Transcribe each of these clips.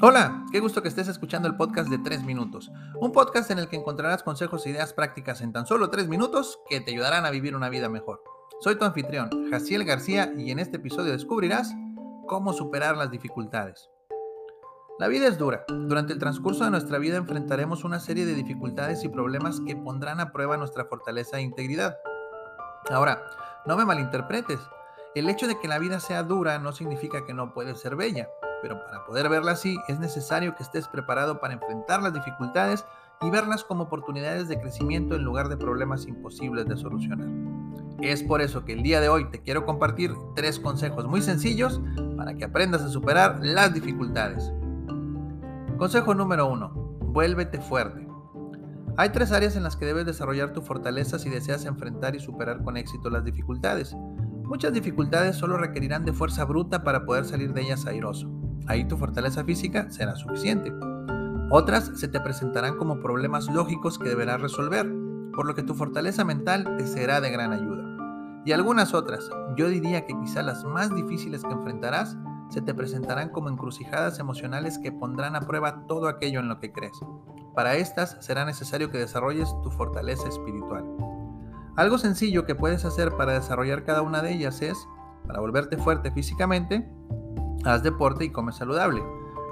Hola, qué gusto que estés escuchando el podcast de 3 minutos, un podcast en el que encontrarás consejos e ideas prácticas en tan solo 3 minutos que te ayudarán a vivir una vida mejor. Soy tu anfitrión, Jaciel García, y en este episodio descubrirás cómo superar las dificultades. La vida es dura. Durante el transcurso de nuestra vida enfrentaremos una serie de dificultades y problemas que pondrán a prueba nuestra fortaleza e integridad. Ahora, no me malinterpretes. El hecho de que la vida sea dura no significa que no puede ser bella pero para poder verla así es necesario que estés preparado para enfrentar las dificultades y verlas como oportunidades de crecimiento en lugar de problemas imposibles de solucionar. Es por eso que el día de hoy te quiero compartir tres consejos muy sencillos para que aprendas a superar las dificultades. Consejo número uno, vuélvete fuerte. Hay tres áreas en las que debes desarrollar tu fortaleza si deseas enfrentar y superar con éxito las dificultades. Muchas dificultades solo requerirán de fuerza bruta para poder salir de ellas airoso ahí tu fortaleza física será suficiente. Otras se te presentarán como problemas lógicos que deberás resolver, por lo que tu fortaleza mental te será de gran ayuda. Y algunas otras, yo diría que quizá las más difíciles que enfrentarás, se te presentarán como encrucijadas emocionales que pondrán a prueba todo aquello en lo que crees. Para estas será necesario que desarrolles tu fortaleza espiritual. Algo sencillo que puedes hacer para desarrollar cada una de ellas es, para volverte fuerte físicamente, Haz deporte y come saludable.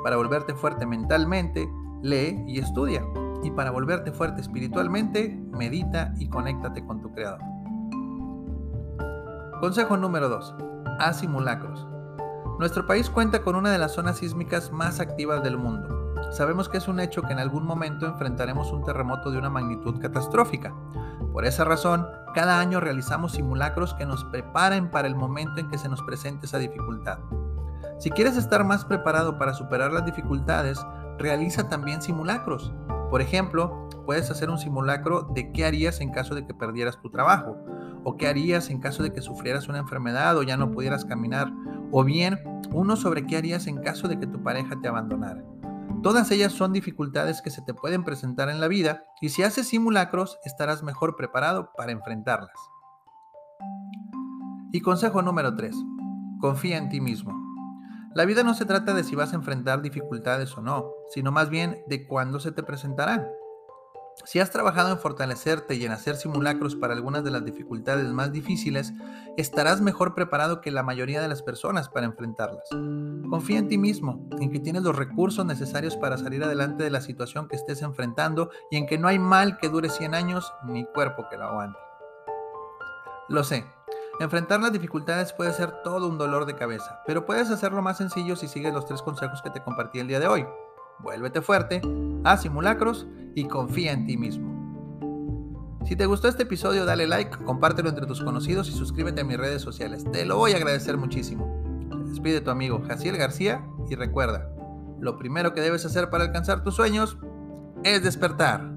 Para volverte fuerte mentalmente, lee y estudia. Y para volverte fuerte espiritualmente, medita y conéctate con tu Creador. Consejo número 2. Haz simulacros. Nuestro país cuenta con una de las zonas sísmicas más activas del mundo. Sabemos que es un hecho que en algún momento enfrentaremos un terremoto de una magnitud catastrófica. Por esa razón, cada año realizamos simulacros que nos preparen para el momento en que se nos presente esa dificultad. Si quieres estar más preparado para superar las dificultades, realiza también simulacros. Por ejemplo, puedes hacer un simulacro de qué harías en caso de que perdieras tu trabajo, o qué harías en caso de que sufrieras una enfermedad o ya no pudieras caminar, o bien uno sobre qué harías en caso de que tu pareja te abandonara. Todas ellas son dificultades que se te pueden presentar en la vida y si haces simulacros estarás mejor preparado para enfrentarlas. Y consejo número 3. Confía en ti mismo. La vida no se trata de si vas a enfrentar dificultades o no, sino más bien de cuándo se te presentarán. Si has trabajado en fortalecerte y en hacer simulacros para algunas de las dificultades más difíciles, estarás mejor preparado que la mayoría de las personas para enfrentarlas. Confía en ti mismo, en que tienes los recursos necesarios para salir adelante de la situación que estés enfrentando y en que no hay mal que dure 100 años ni cuerpo que lo aguante. Lo sé, Enfrentar las dificultades puede ser todo un dolor de cabeza, pero puedes hacerlo más sencillo si sigues los tres consejos que te compartí el día de hoy. Vuélvete fuerte, haz simulacros y confía en ti mismo. Si te gustó este episodio, dale like, compártelo entre tus conocidos y suscríbete a mis redes sociales. Te lo voy a agradecer muchísimo. despide tu amigo Jaciel García y recuerda, lo primero que debes hacer para alcanzar tus sueños es despertar.